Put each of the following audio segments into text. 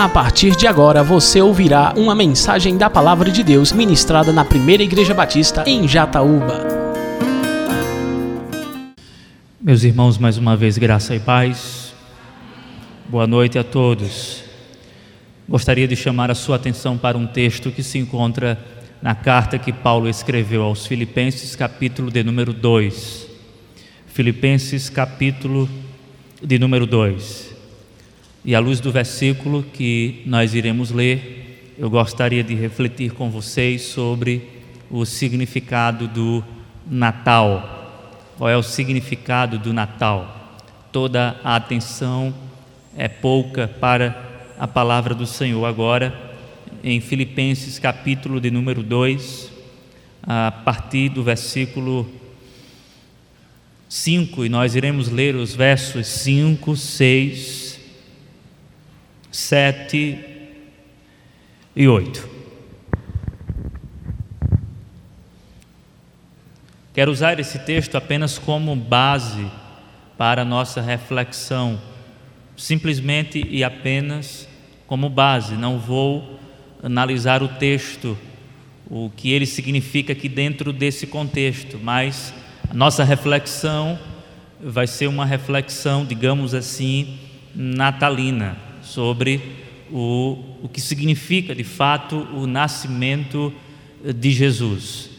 A partir de agora você ouvirá uma mensagem da Palavra de Deus ministrada na Primeira Igreja Batista em Jataúba. Meus irmãos, mais uma vez, graça e paz. Boa noite a todos. Gostaria de chamar a sua atenção para um texto que se encontra na carta que Paulo escreveu aos Filipenses, capítulo de número 2. Filipenses, capítulo de número 2. E à luz do versículo que nós iremos ler, eu gostaria de refletir com vocês sobre o significado do Natal. Qual é o significado do Natal? Toda a atenção é pouca para a palavra do Senhor agora em Filipenses capítulo de número 2, a partir do versículo 5, e nós iremos ler os versos 5, 6, 7 e 8. Quero usar esse texto apenas como base para a nossa reflexão, simplesmente e apenas como base, não vou analisar o texto, o que ele significa aqui dentro desse contexto, mas a nossa reflexão vai ser uma reflexão, digamos assim, natalina sobre o, o que significa de fato o nascimento de Jesus.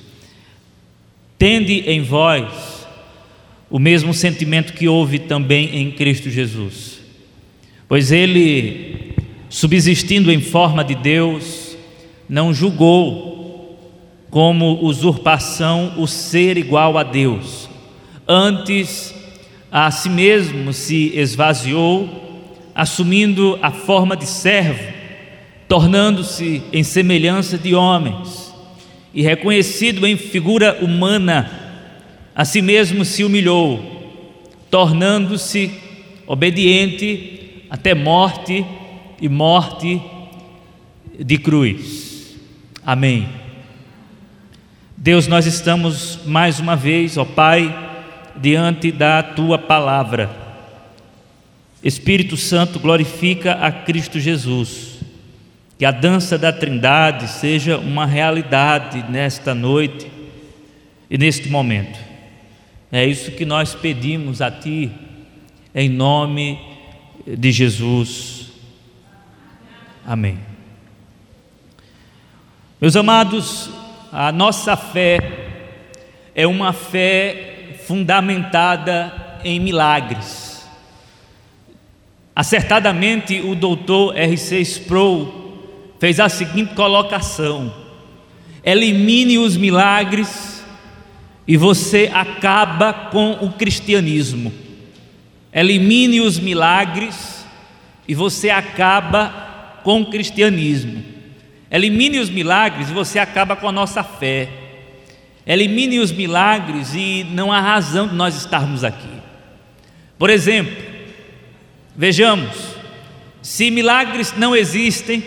Tende em vós o mesmo sentimento que houve também em Cristo Jesus, pois ele, subsistindo em forma de Deus, não julgou como usurpação o ser igual a Deus, antes a si mesmo se esvaziou assumindo a forma de servo, tornando-se em semelhança de homens, e reconhecido em figura humana, a si mesmo se humilhou, tornando-se obediente até morte e morte de cruz. Amém. Deus, nós estamos mais uma vez, ó Pai, diante da tua palavra Espírito Santo, glorifica a Cristo Jesus. Que a dança da Trindade seja uma realidade nesta noite e neste momento. É isso que nós pedimos a Ti, em nome de Jesus. Amém. Meus amados, a nossa fé é uma fé fundamentada em milagres. Acertadamente, o doutor R.C. Sproul fez a seguinte colocação: elimine os milagres e você acaba com o cristianismo. Elimine os milagres e você acaba com o cristianismo. Elimine os milagres e você acaba com a nossa fé. Elimine os milagres e não há razão de nós estarmos aqui. Por exemplo, Vejamos, se milagres não existem,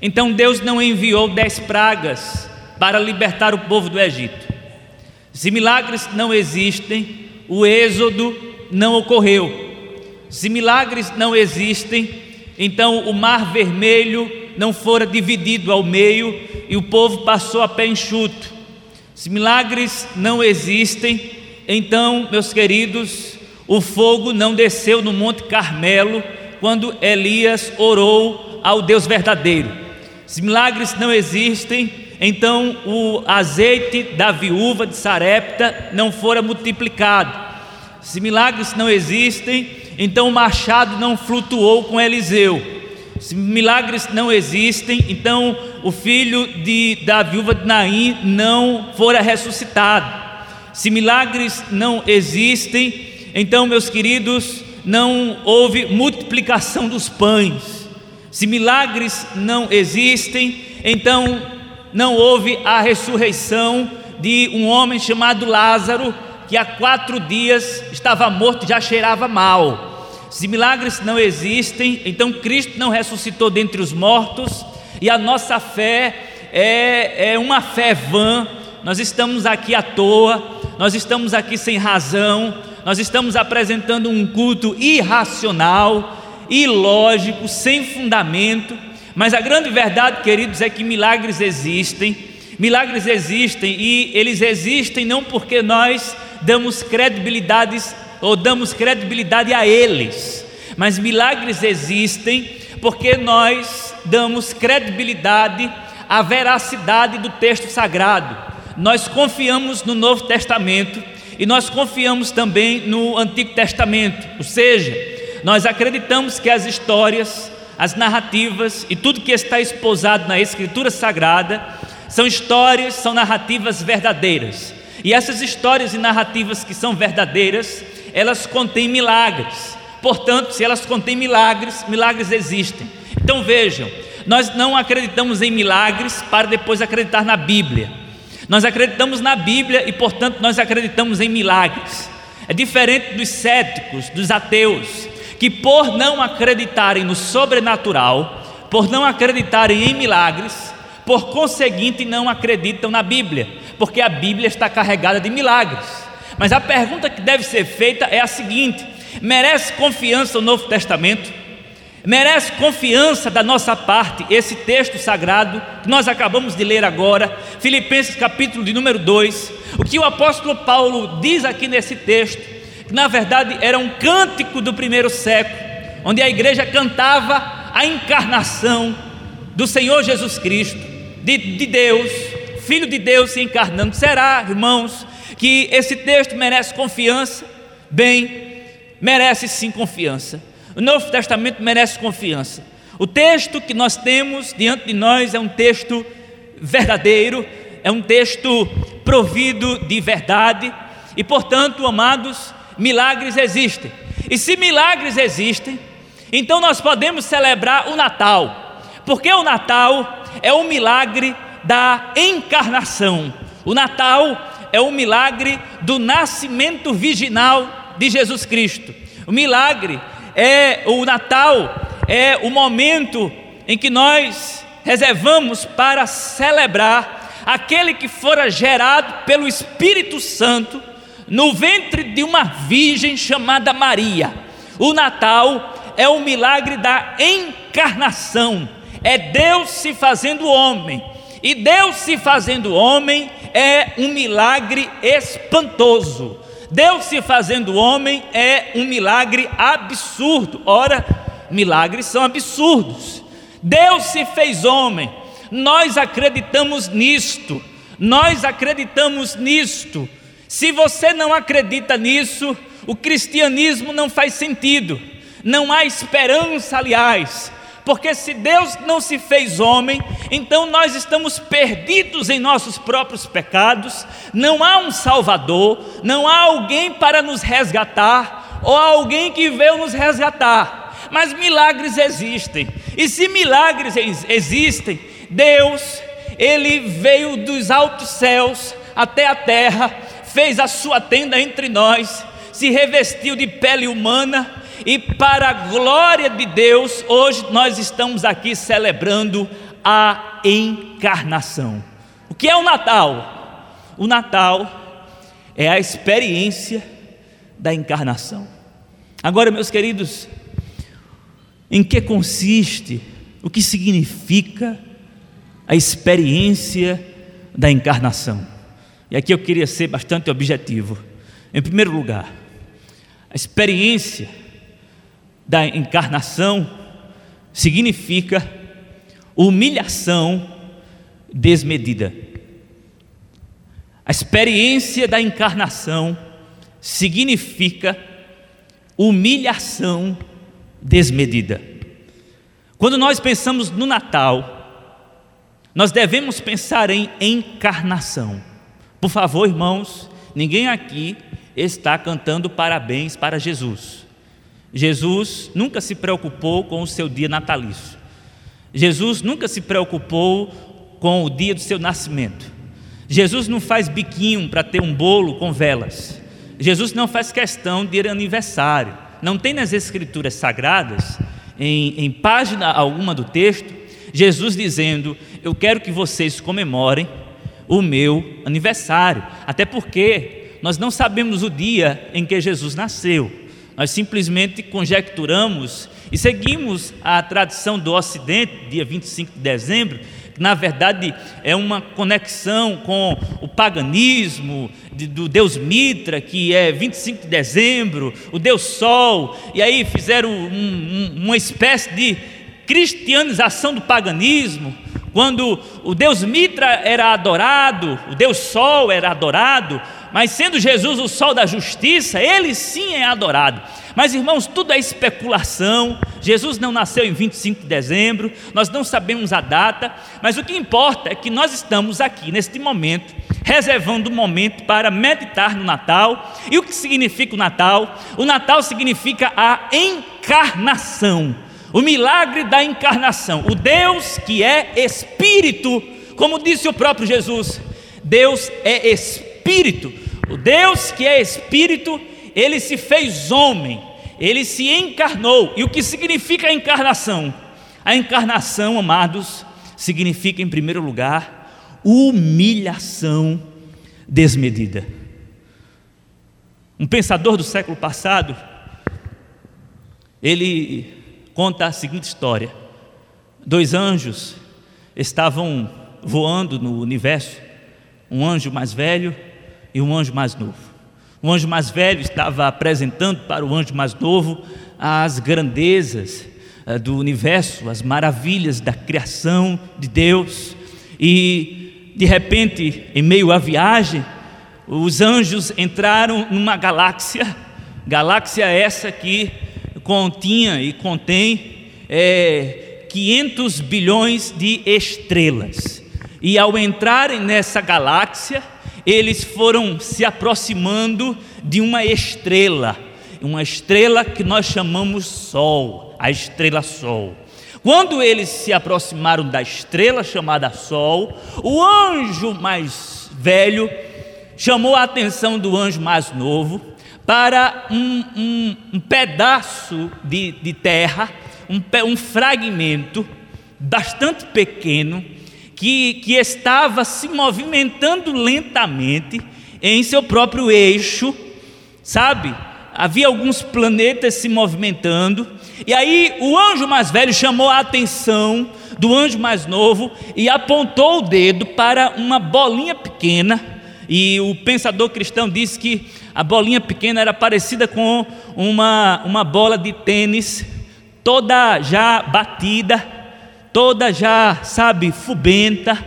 então Deus não enviou dez pragas para libertar o povo do Egito. Se milagres não existem, o êxodo não ocorreu. Se milagres não existem, então o mar vermelho não fora dividido ao meio e o povo passou a pé enxuto. Se milagres não existem, então, meus queridos, o fogo não desceu no Monte Carmelo quando Elias orou ao Deus verdadeiro. Se milagres não existem, então o azeite da viúva de Sarepta não fora multiplicado. Se milagres não existem, então o machado não flutuou com Eliseu. Se milagres não existem, então o filho de, da viúva de Naim não fora ressuscitado. Se milagres não existem, então, meus queridos, não houve multiplicação dos pães. Se milagres não existem, então não houve a ressurreição de um homem chamado Lázaro, que há quatro dias estava morto e já cheirava mal. Se milagres não existem, então Cristo não ressuscitou dentre os mortos, e a nossa fé é, é uma fé vã, nós estamos aqui à toa, nós estamos aqui sem razão, nós estamos apresentando um culto irracional ilógico, sem fundamento, mas a grande verdade, queridos, é que milagres existem. Milagres existem e eles existem não porque nós damos credibilidade ou damos credibilidade a eles, mas milagres existem porque nós damos credibilidade à veracidade do texto sagrado. Nós confiamos no Novo Testamento e nós confiamos também no Antigo Testamento, ou seja, nós acreditamos que as histórias, as narrativas e tudo que está esposado na Escritura Sagrada são histórias, são narrativas verdadeiras. E essas histórias e narrativas que são verdadeiras, elas contêm milagres. Portanto, se elas contêm milagres, milagres existem. Então vejam, nós não acreditamos em milagres para depois acreditar na Bíblia. Nós acreditamos na Bíblia e, portanto, nós acreditamos em milagres. É diferente dos céticos, dos ateus, que por não acreditarem no sobrenatural, por não acreditarem em milagres, por conseguinte não acreditam na Bíblia, porque a Bíblia está carregada de milagres. Mas a pergunta que deve ser feita é a seguinte: merece confiança o Novo Testamento? Merece confiança da nossa parte esse texto sagrado que nós acabamos de ler agora, Filipenses capítulo de número 2. O que o apóstolo Paulo diz aqui nesse texto, que na verdade era um cântico do primeiro século, onde a igreja cantava a encarnação do Senhor Jesus Cristo, de, de Deus, Filho de Deus se encarnando. Será, irmãos, que esse texto merece confiança? Bem, merece sim confiança. O Novo Testamento merece confiança. O texto que nós temos diante de nós é um texto verdadeiro, é um texto provido de verdade, e portanto, amados, milagres existem. E se milagres existem, então nós podemos celebrar o Natal, porque o Natal é o milagre da encarnação. O Natal é o milagre do nascimento virginal de Jesus Cristo. O milagre é o Natal, é o momento em que nós reservamos para celebrar aquele que fora gerado pelo Espírito Santo no ventre de uma virgem chamada Maria. O Natal é o milagre da encarnação, é Deus se fazendo homem. E Deus se fazendo homem é um milagre espantoso. Deus se fazendo homem é um milagre absurdo. Ora, milagres são absurdos. Deus se fez homem. Nós acreditamos nisto. Nós acreditamos nisto. Se você não acredita nisso, o cristianismo não faz sentido. Não há esperança, aliás porque se Deus não se fez homem, então nós estamos perdidos em nossos próprios pecados, não há um Salvador, não há alguém para nos resgatar, ou alguém que veio nos resgatar, mas milagres existem, e se milagres existem, Deus, Ele veio dos altos céus até a terra, fez a sua tenda entre nós, se revestiu de pele humana, e para a glória de Deus, hoje nós estamos aqui celebrando a encarnação. O que é o Natal? O Natal é a experiência da encarnação. Agora, meus queridos, em que consiste, o que significa a experiência da encarnação? E aqui eu queria ser bastante objetivo. Em primeiro lugar, a experiência da encarnação significa humilhação desmedida. A experiência da encarnação significa humilhação desmedida. Quando nós pensamos no Natal, nós devemos pensar em encarnação. Por favor, irmãos, ninguém aqui está cantando parabéns para Jesus. Jesus nunca se preocupou com o seu dia natalício. Jesus nunca se preocupou com o dia do seu nascimento. Jesus não faz biquinho para ter um bolo com velas. Jesus não faz questão de ir aniversário. Não tem nas Escrituras Sagradas, em, em página alguma do texto, Jesus dizendo: Eu quero que vocês comemorem o meu aniversário. Até porque nós não sabemos o dia em que Jesus nasceu. Nós simplesmente conjecturamos e seguimos a tradição do Ocidente, dia 25 de dezembro, que na verdade é uma conexão com o paganismo de, do Deus Mitra, que é 25 de dezembro, o Deus Sol, e aí fizeram um, um, uma espécie de cristianização do paganismo, quando o Deus Mitra era adorado, o Deus Sol era adorado, mas sendo Jesus o sol da justiça, ele sim é adorado. Mas irmãos, tudo é especulação. Jesus não nasceu em 25 de dezembro, nós não sabemos a data, mas o que importa é que nós estamos aqui neste momento, reservando um momento para meditar no Natal. E o que significa o Natal? O Natal significa a encarnação, o milagre da encarnação. O Deus que é espírito, como disse o próprio Jesus, Deus é espírito. O Deus que é espírito, ele se fez homem, ele se encarnou. E o que significa a encarnação? A encarnação, amados, significa, em primeiro lugar, humilhação desmedida. Um pensador do século passado, ele conta a seguinte história: dois anjos estavam voando no universo, um anjo mais velho e um anjo mais novo. O anjo mais velho estava apresentando para o anjo mais novo as grandezas eh, do universo, as maravilhas da criação de Deus, e de repente, em meio à viagem, os anjos entraram numa galáxia, galáxia essa que continha e contém é, 500 bilhões de estrelas. E ao entrarem nessa galáxia, eles foram se aproximando de uma estrela, uma estrela que nós chamamos Sol, a estrela Sol. Quando eles se aproximaram da estrela chamada Sol, o anjo mais velho chamou a atenção do anjo mais novo para um, um, um pedaço de, de terra, um, um fragmento bastante pequeno que, que estava se movimentando lentamente em seu próprio eixo, sabe? Havia alguns planetas se movimentando, e aí o anjo mais velho chamou a atenção do anjo mais novo e apontou o dedo para uma bolinha pequena, e o pensador cristão disse que a bolinha pequena era parecida com uma, uma bola de tênis, toda já batida, toda já, sabe, fubenta,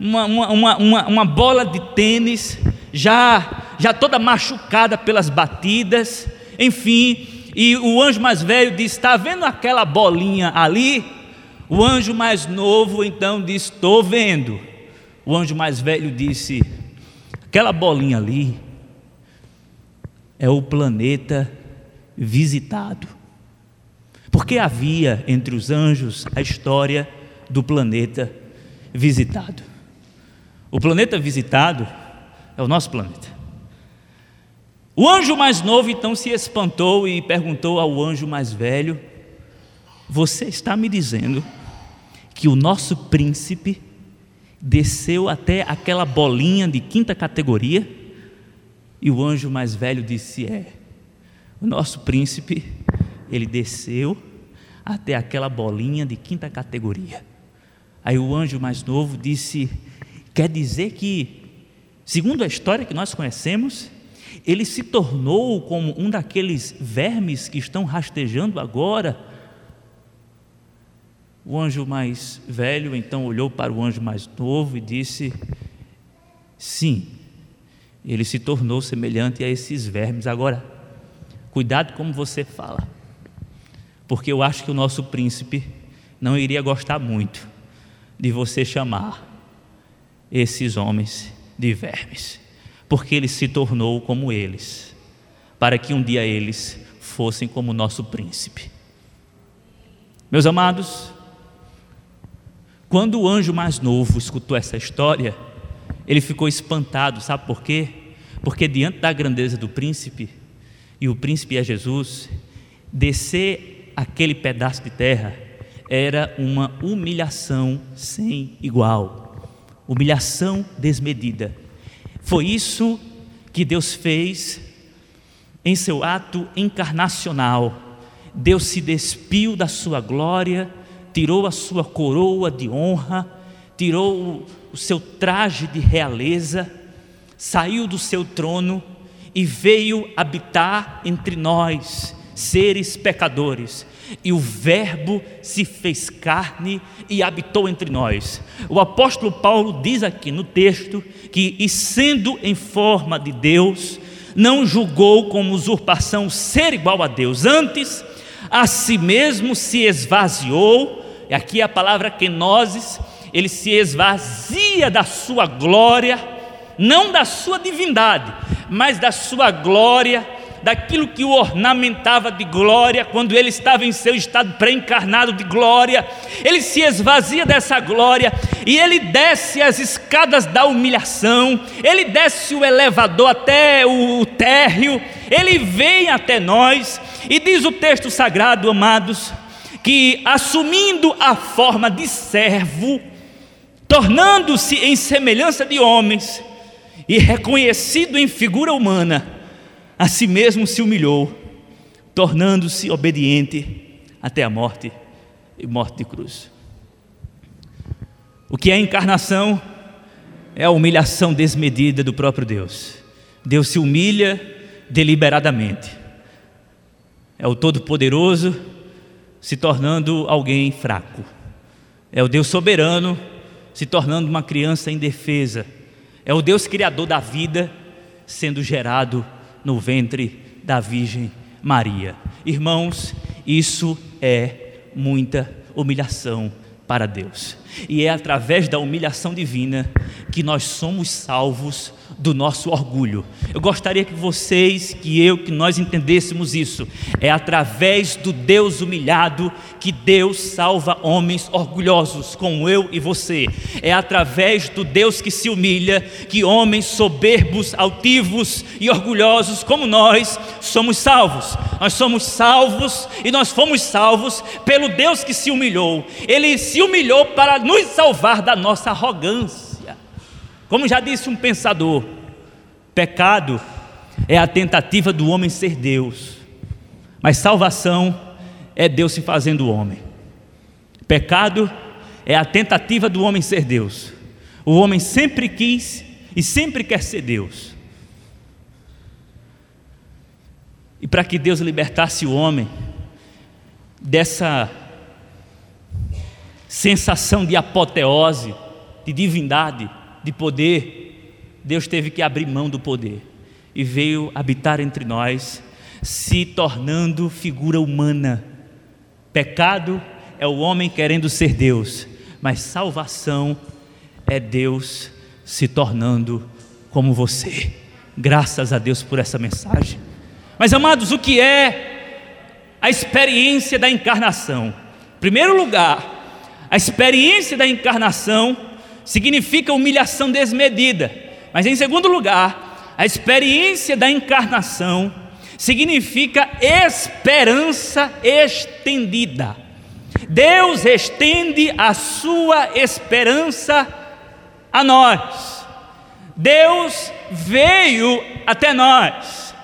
uma, uma, uma, uma, bola de tênis, já, já toda machucada pelas batidas, enfim. E o anjo mais velho disse: Está vendo aquela bolinha ali? O anjo mais novo então disse: Estou vendo. O anjo mais velho disse: Aquela bolinha ali é o planeta visitado. Porque havia entre os anjos a história do planeta visitado. O planeta visitado é o nosso planeta. O anjo mais novo então se espantou e perguntou ao anjo mais velho: Você está me dizendo que o nosso príncipe desceu até aquela bolinha de quinta categoria? E o anjo mais velho disse: É, o nosso príncipe, ele desceu até aquela bolinha de quinta categoria. Aí o anjo mais novo disse: Quer dizer que, segundo a história que nós conhecemos, ele se tornou como um daqueles vermes que estão rastejando agora. O anjo mais velho então olhou para o anjo mais novo e disse: Sim, ele se tornou semelhante a esses vermes. Agora, cuidado como você fala porque eu acho que o nosso príncipe não iria gostar muito de você chamar esses homens de vermes, porque ele se tornou como eles, para que um dia eles fossem como nosso príncipe. Meus amados, quando o anjo mais novo escutou essa história, ele ficou espantado, sabe por quê? Porque diante da grandeza do príncipe, e o príncipe é Jesus, descer aquele pedaço de terra era uma humilhação sem igual, humilhação desmedida. Foi isso que Deus fez em seu ato encarnacional, Deus se despiu da sua glória, tirou a sua coroa de honra, tirou o, o seu traje de realeza, saiu do seu trono e veio habitar entre nós, seres pecadores. E o Verbo se fez carne e habitou entre nós. O apóstolo Paulo diz aqui no texto que, e sendo em forma de Deus, não julgou como usurpação ser igual a Deus, antes a si mesmo se esvaziou, e aqui a palavra kenosis, ele se esvazia da sua glória, não da sua divindade, mas da sua glória, daquilo que o ornamentava de glória, quando ele estava em seu estado pré-encarnado de glória, ele se esvazia dessa glória e ele desce as escadas da humilhação, ele desce o elevador até o térreo, ele vem até nós e diz o texto sagrado, amados, que assumindo a forma de servo, tornando-se em semelhança de homens e reconhecido em figura humana, a si mesmo se humilhou, tornando-se obediente até a morte e morte de cruz. O que é encarnação é a humilhação desmedida do próprio Deus. Deus se humilha deliberadamente. É o Todo-Poderoso se tornando alguém fraco. É o Deus soberano se tornando uma criança indefesa. É o Deus criador da vida sendo gerado no ventre da Virgem Maria. Irmãos, isso é muita humilhação para Deus. E é através da humilhação divina que nós somos salvos do nosso orgulho. Eu gostaria que vocês, que eu, que nós entendêssemos isso. É através do Deus humilhado que Deus salva homens orgulhosos, como eu e você. É através do Deus que se humilha que homens soberbos, altivos e orgulhosos como nós somos salvos. Nós somos salvos e nós fomos salvos pelo Deus que se humilhou. Ele se humilhou para nos salvar da nossa arrogância. Como já disse um pensador, pecado é a tentativa do homem ser Deus, mas salvação é Deus se fazendo homem. Pecado é a tentativa do homem ser Deus. O homem sempre quis e sempre quer ser Deus. E para que Deus libertasse o homem dessa sensação de apoteose, de divindade, de poder, Deus teve que abrir mão do poder e veio habitar entre nós, se tornando figura humana. Pecado é o homem querendo ser Deus, mas salvação é Deus se tornando como você. Graças a Deus por essa mensagem. Mas amados, o que é a experiência da encarnação? Em primeiro lugar, a experiência da encarnação significa humilhação desmedida. Mas em segundo lugar, a experiência da encarnação significa esperança estendida. Deus estende a sua esperança a nós. Deus veio até nós.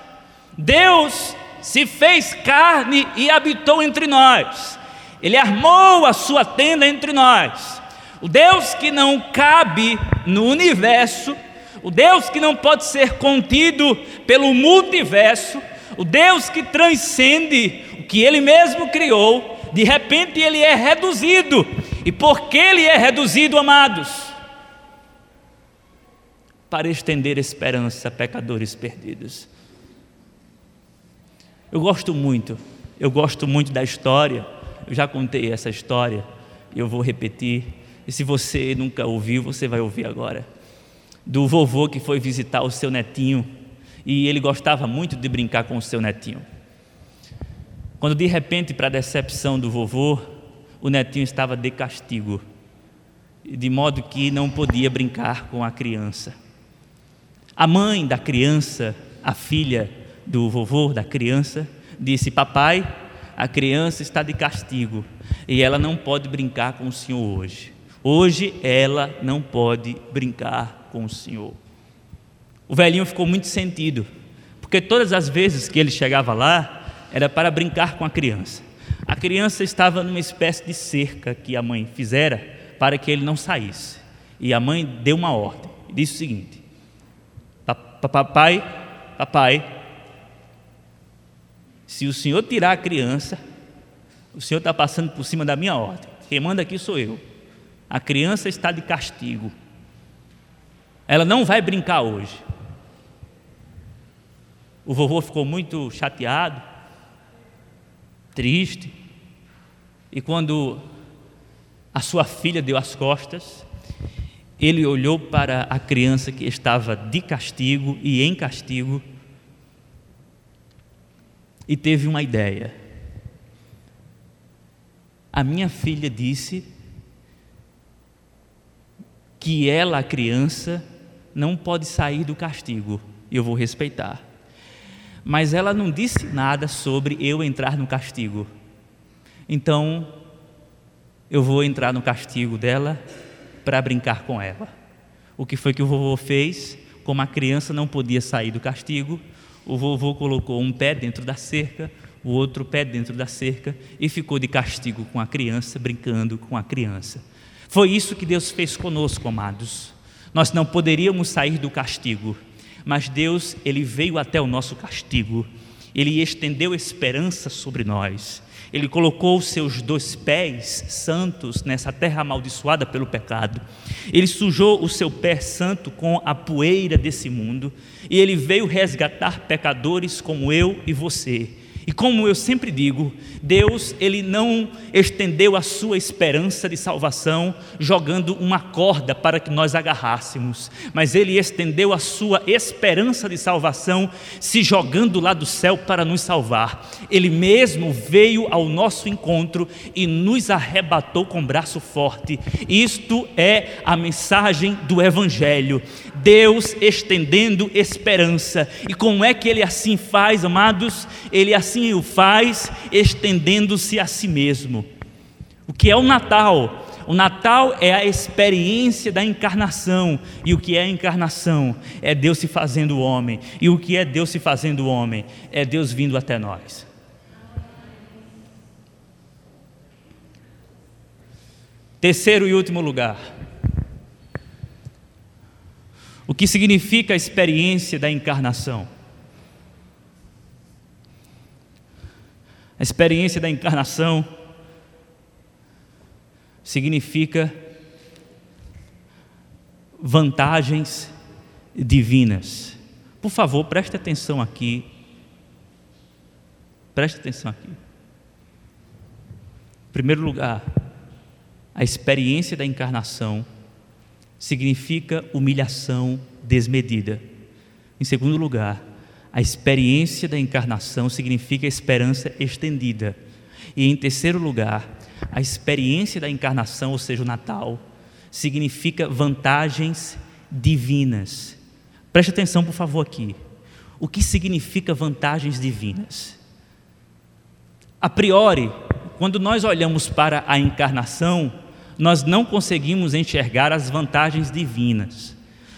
Deus se fez carne e habitou entre nós. Ele armou a sua tenda entre nós. O Deus que não cabe no universo, o Deus que não pode ser contido pelo multiverso, o Deus que transcende o que ele mesmo criou, de repente ele é reduzido. E por que ele é reduzido, amados? Para estender esperança a pecadores perdidos. Eu gosto muito, eu gosto muito da história, eu já contei essa história, eu vou repetir e se você nunca ouviu, você vai ouvir agora. Do vovô que foi visitar o seu netinho e ele gostava muito de brincar com o seu netinho. Quando de repente, para a decepção do vovô, o netinho estava de castigo, de modo que não podia brincar com a criança. A mãe da criança, a filha do vovô da criança, disse: Papai, a criança está de castigo e ela não pode brincar com o senhor hoje. Hoje ela não pode brincar com o Senhor. O velhinho ficou muito sentido, porque todas as vezes que ele chegava lá, era para brincar com a criança. A criança estava numa espécie de cerca que a mãe fizera para que ele não saísse. E a mãe deu uma ordem, disse o seguinte: Papai, papai, se o senhor tirar a criança, o senhor está passando por cima da minha ordem. Quem manda aqui sou eu. A criança está de castigo. Ela não vai brincar hoje. O vovô ficou muito chateado, triste. E quando a sua filha deu as costas, ele olhou para a criança que estava de castigo e em castigo e teve uma ideia. A minha filha disse que ela, a criança, não pode sair do castigo, eu vou respeitar. Mas ela não disse nada sobre eu entrar no castigo. Então, eu vou entrar no castigo dela para brincar com ela. O que foi que o vovô fez? Como a criança não podia sair do castigo, o vovô colocou um pé dentro da cerca, o outro pé dentro da cerca e ficou de castigo com a criança, brincando com a criança. Foi isso que Deus fez conosco, amados. Nós não poderíamos sair do castigo, mas Deus, ele veio até o nosso castigo. Ele estendeu esperança sobre nós. Ele colocou seus dois pés santos nessa terra amaldiçoada pelo pecado. Ele sujou o seu pé santo com a poeira desse mundo e ele veio resgatar pecadores como eu e você. E como eu sempre digo, Deus ele não estendeu a sua esperança de salvação jogando uma corda para que nós agarrássemos, mas ele estendeu a sua esperança de salvação se jogando lá do céu para nos salvar. Ele mesmo veio ao nosso encontro e nos arrebatou com braço forte. Isto é a mensagem do evangelho. Deus estendendo esperança. E como é que ele assim faz, amados? Ele assim o faz estendendo-se a si mesmo. O que é o Natal? O Natal é a experiência da encarnação. E o que é a encarnação? É Deus se fazendo homem. E o que é Deus se fazendo homem? É Deus vindo até nós. Terceiro e último lugar. O que significa a experiência da encarnação? A experiência da encarnação significa vantagens divinas. Por favor, preste atenção aqui. Preste atenção aqui. Em primeiro lugar, a experiência da encarnação significa humilhação desmedida. Em segundo lugar, a experiência da encarnação significa esperança estendida. E em terceiro lugar, a experiência da encarnação, ou seja, o Natal, significa vantagens divinas. Preste atenção, por favor, aqui. O que significa vantagens divinas? A priori, quando nós olhamos para a encarnação, nós não conseguimos enxergar as vantagens divinas,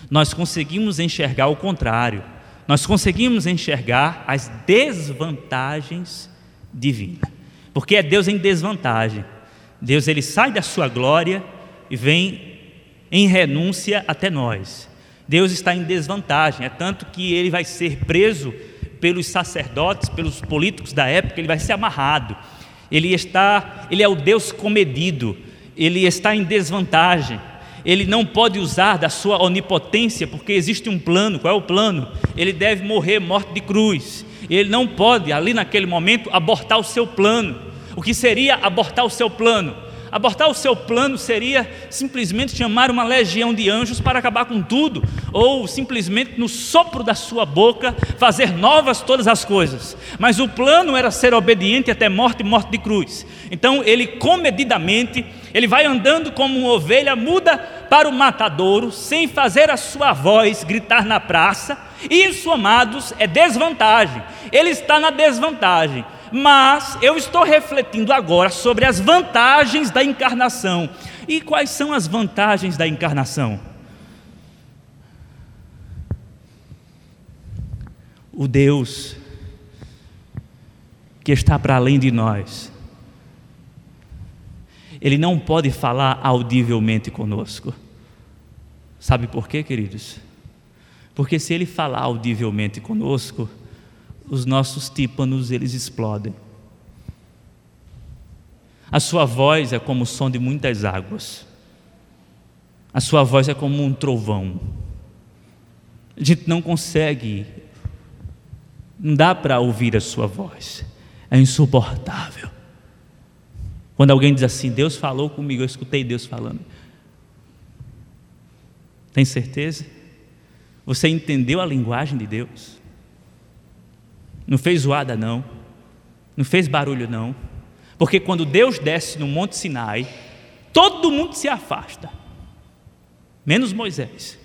nós conseguimos enxergar o contrário, nós conseguimos enxergar as desvantagens divinas, porque é Deus em desvantagem. Deus ele sai da sua glória e vem em renúncia até nós. Deus está em desvantagem, é tanto que ele vai ser preso pelos sacerdotes, pelos políticos da época, ele vai ser amarrado. Ele está, ele é o Deus comedido ele está em desvantagem. Ele não pode usar da sua onipotência, porque existe um plano. Qual é o plano? Ele deve morrer morte de cruz. Ele não pode, ali naquele momento, abortar o seu plano. O que seria abortar o seu plano? Abortar o seu plano seria simplesmente chamar uma legião de anjos para acabar com tudo, ou simplesmente no sopro da sua boca fazer novas todas as coisas. Mas o plano era ser obediente até morte e morte de cruz. Então ele comedidamente, ele vai andando como uma ovelha muda para o matadouro, sem fazer a sua voz gritar na praça. Isso, amados, é desvantagem. Ele está na desvantagem mas eu estou refletindo agora sobre as vantagens da encarnação. E quais são as vantagens da encarnação? o Deus que está para além de nós, ele não pode falar audivelmente conosco. Sabe por quê, queridos? Porque se ele falar audivelmente conosco, os nossos tímpanos eles explodem. A sua voz é como o som de muitas águas. A sua voz é como um trovão. A gente não consegue, não dá para ouvir a sua voz. É insuportável. Quando alguém diz assim, Deus falou comigo, eu escutei Deus falando. Tem certeza? Você entendeu a linguagem de Deus? Não fez zoada, não. Não fez barulho, não. Porque quando Deus desce no Monte Sinai, todo mundo se afasta, menos Moisés,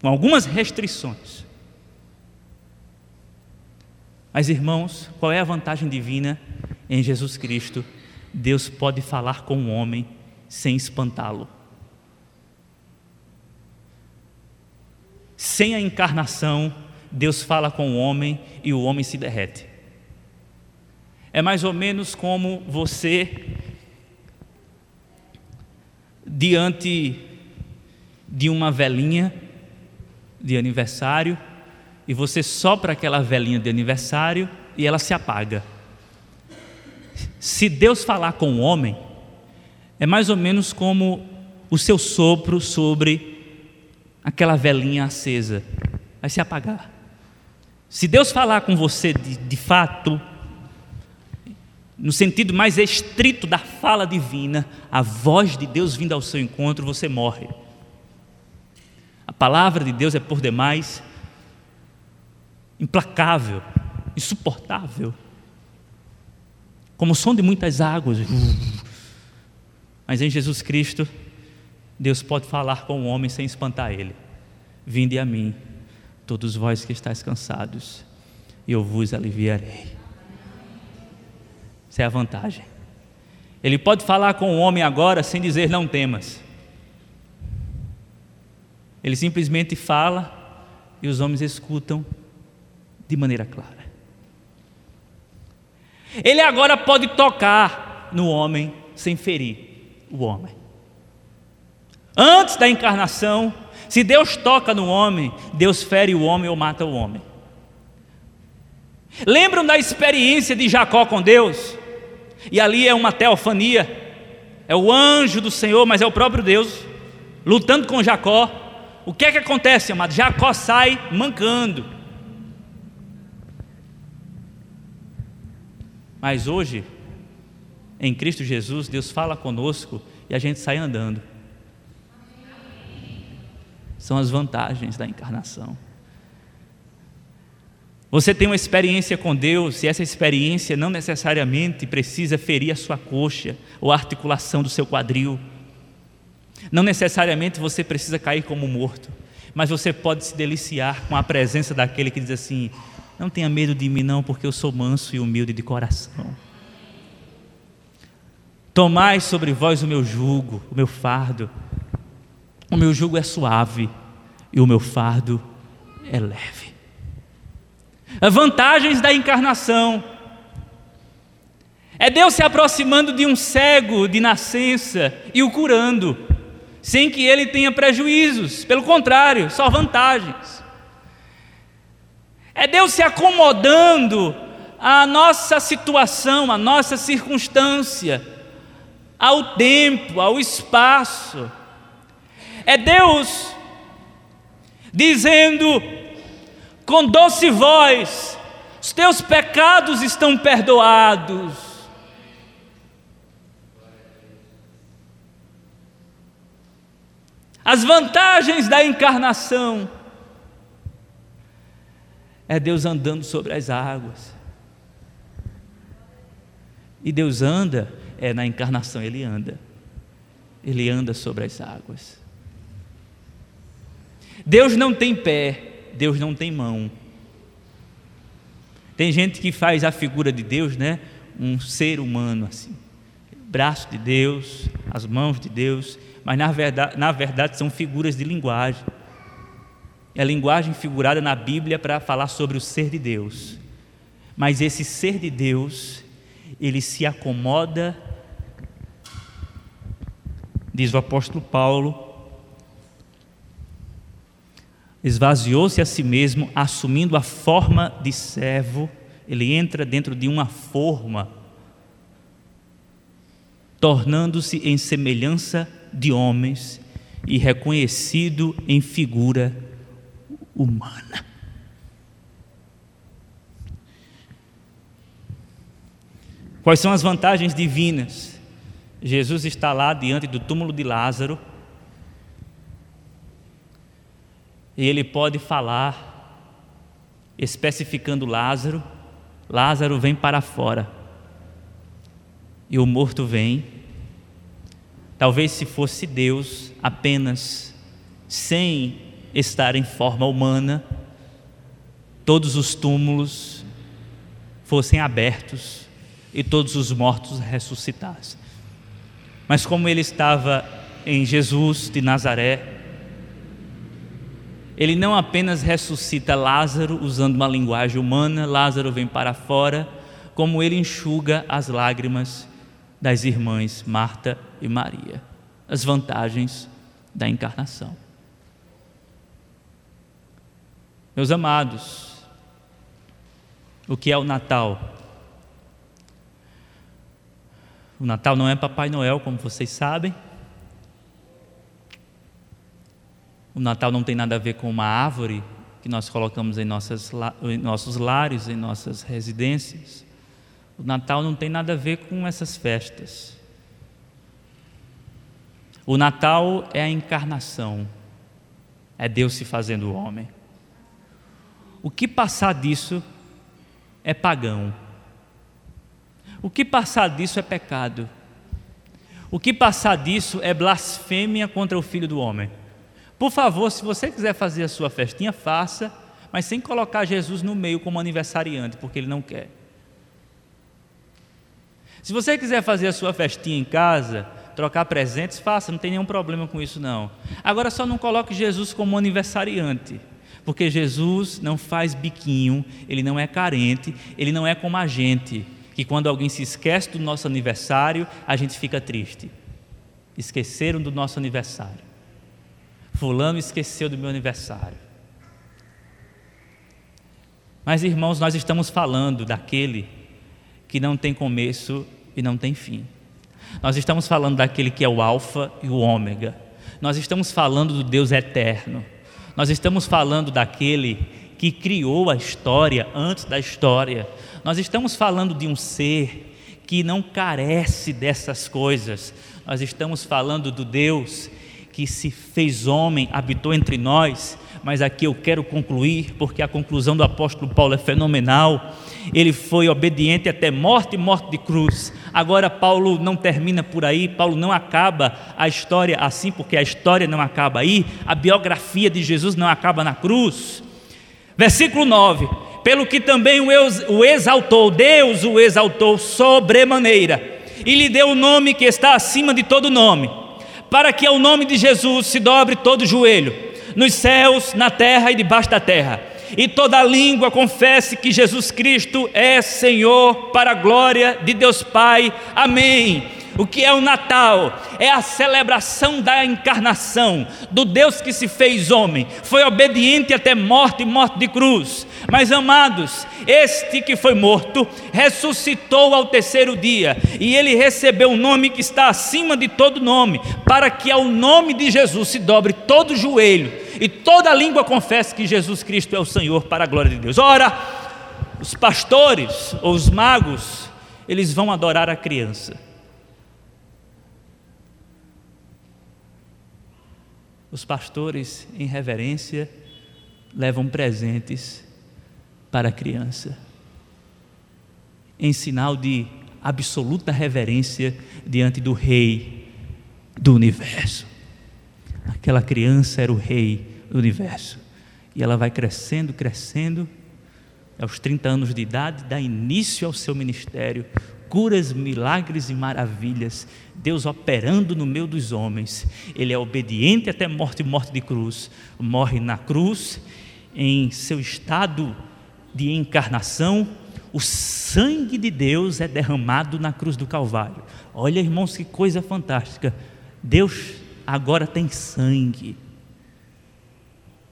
com algumas restrições. Mas irmãos, qual é a vantagem divina em Jesus Cristo? Deus pode falar com o homem sem espantá-lo. Sem a encarnação, Deus fala com o homem e o homem se derrete. É mais ou menos como você, diante de uma velhinha de aniversário, e você sopra aquela velhinha de aniversário e ela se apaga. Se Deus falar com o homem, é mais ou menos como o seu sopro sobre aquela velhinha acesa, vai se apagar. Se Deus falar com você de, de fato, no sentido mais estrito da fala divina, a voz de Deus vindo ao seu encontro, você morre. A palavra de Deus é por demais implacável, insuportável, como o som de muitas águas. Mas em Jesus Cristo, Deus pode falar com o homem sem espantar ele. Vinde a mim, todos vós que estáis cansados, e eu vos aliviarei. Essa é a vantagem. Ele pode falar com o homem agora sem dizer não temas. Ele simplesmente fala e os homens escutam de maneira clara. Ele agora pode tocar no homem sem ferir o homem. Antes da encarnação, se Deus toca no homem, Deus fere o homem ou mata o homem. Lembram da experiência de Jacó com Deus? E ali é uma teofania, é o anjo do Senhor, mas é o próprio Deus, lutando com Jacó. O que é que acontece, amado? Jacó sai mancando. Mas hoje, em Cristo Jesus, Deus fala conosco e a gente sai andando. São as vantagens da encarnação. Você tem uma experiência com Deus e essa experiência não necessariamente precisa ferir a sua coxa ou a articulação do seu quadril. Não necessariamente você precisa cair como morto, mas você pode se deliciar com a presença daquele que diz assim: não tenha medo de mim, não, porque eu sou manso e humilde de coração. Tomai sobre vós o meu jugo, o meu fardo. O meu jugo é suave e o meu fardo é leve. Vantagens da encarnação. É Deus se aproximando de um cego de nascença e o curando, sem que ele tenha prejuízos, pelo contrário, só vantagens. É Deus se acomodando à nossa situação, à nossa circunstância, ao tempo, ao espaço. É Deus dizendo com doce voz: os teus pecados estão perdoados. As vantagens da encarnação é Deus andando sobre as águas. E Deus anda, é na encarnação Ele anda. Ele anda sobre as águas. Deus não tem pé, Deus não tem mão. Tem gente que faz a figura de Deus, né? Um ser humano assim. Braço de Deus, as mãos de Deus, mas na verdade, na verdade são figuras de linguagem. É a linguagem figurada na Bíblia para falar sobre o ser de Deus. Mas esse ser de Deus, ele se acomoda, diz o apóstolo Paulo, esvaziou-se a si mesmo, assumindo a forma de servo, ele entra dentro de uma forma, tornando-se em semelhança de homens e reconhecido em figura humana. Quais são as vantagens divinas? Jesus está lá diante do túmulo de Lázaro e ele pode falar, especificando Lázaro: Lázaro vem para fora. E o morto vem. Talvez se fosse Deus apenas, sem estar em forma humana, todos os túmulos fossem abertos e todos os mortos ressuscitassem. Mas como ele estava em Jesus de Nazaré, ele não apenas ressuscita Lázaro usando uma linguagem humana, Lázaro vem para fora, como ele enxuga as lágrimas das irmãs Marta e Maria. As vantagens da encarnação. Meus amados, o que é o Natal? O Natal não é Papai Noel, como vocês sabem. O Natal não tem nada a ver com uma árvore que nós colocamos em, nossas, em nossos lares, em nossas residências. O Natal não tem nada a ver com essas festas. O Natal é a encarnação, é Deus se fazendo homem. O que passar disso é pagão. O que passar disso é pecado. O que passar disso é blasfêmia contra o Filho do Homem. Por favor, se você quiser fazer a sua festinha, faça, mas sem colocar Jesus no meio como aniversariante, porque ele não quer. Se você quiser fazer a sua festinha em casa, trocar presentes, faça, não tem nenhum problema com isso não. Agora só não coloque Jesus como aniversariante, porque Jesus não faz biquinho, ele não é carente, ele não é como a gente, que quando alguém se esquece do nosso aniversário, a gente fica triste. Esqueceram do nosso aniversário. Fulano esqueceu do meu aniversário. Mas, irmãos, nós estamos falando daquele que não tem começo e não tem fim. Nós estamos falando daquele que é o Alfa e o Ômega. Nós estamos falando do Deus eterno. Nós estamos falando daquele que criou a história antes da história. Nós estamos falando de um ser que não carece dessas coisas. Nós estamos falando do Deus que se fez homem, habitou entre nós, mas aqui eu quero concluir, porque a conclusão do apóstolo Paulo é fenomenal. Ele foi obediente até morte e morte de cruz. Agora, Paulo não termina por aí, Paulo não acaba a história assim, porque a história não acaba aí, a biografia de Jesus não acaba na cruz. Versículo 9: Pelo que também o exaltou, Deus o exaltou sobremaneira, e lhe deu o nome que está acima de todo nome para que ao nome de Jesus se dobre todo joelho, nos céus, na terra e debaixo da terra, e toda língua confesse que Jesus Cristo é Senhor, para a glória de Deus Pai. Amém. O que é o Natal? É a celebração da encarnação, do Deus que se fez homem, foi obediente até morte e morte de cruz. Mas amados, este que foi morto ressuscitou ao terceiro dia, e ele recebeu o um nome que está acima de todo nome, para que ao nome de Jesus se dobre todo joelho e toda língua confesse que Jesus Cristo é o Senhor, para a glória de Deus. Ora, os pastores ou os magos, eles vão adorar a criança os pastores, em reverência, levam presentes para a criança, em sinal de absoluta reverência diante do Rei do universo. Aquela criança era o Rei do universo, e ela vai crescendo, crescendo, aos 30 anos de idade, dá início ao seu ministério curas, milagres e maravilhas. Deus operando no meio dos homens. Ele é obediente até morte e morte de cruz. Morre na cruz, em seu estado de encarnação. O sangue de Deus é derramado na cruz do Calvário. Olha, irmãos, que coisa fantástica. Deus agora tem sangue.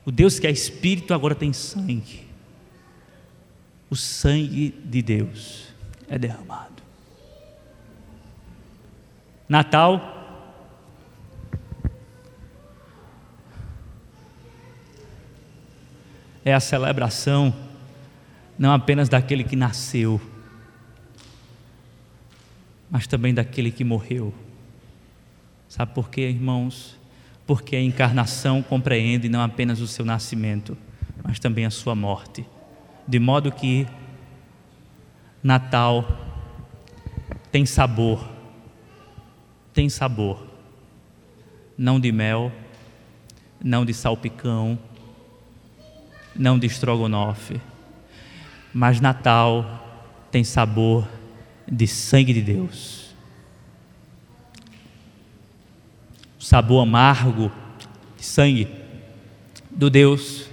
O Deus que é espírito agora tem sangue. O sangue de Deus é derramado. Natal é a celebração não apenas daquele que nasceu, mas também daquele que morreu. Sabe por quê, irmãos? Porque a encarnação compreende não apenas o seu nascimento, mas também a sua morte. De modo que Natal tem sabor, tem sabor, não de mel, não de salpicão, não de estrogonofe, mas Natal tem sabor de sangue de Deus. sabor amargo de sangue do Deus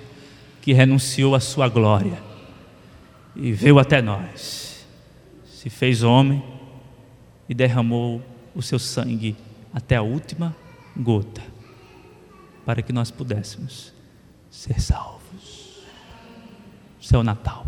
que renunciou à sua glória e veio até nós, se fez homem e derramou o seu sangue até a última gota, para que nós pudéssemos ser salvos. Seu Natal.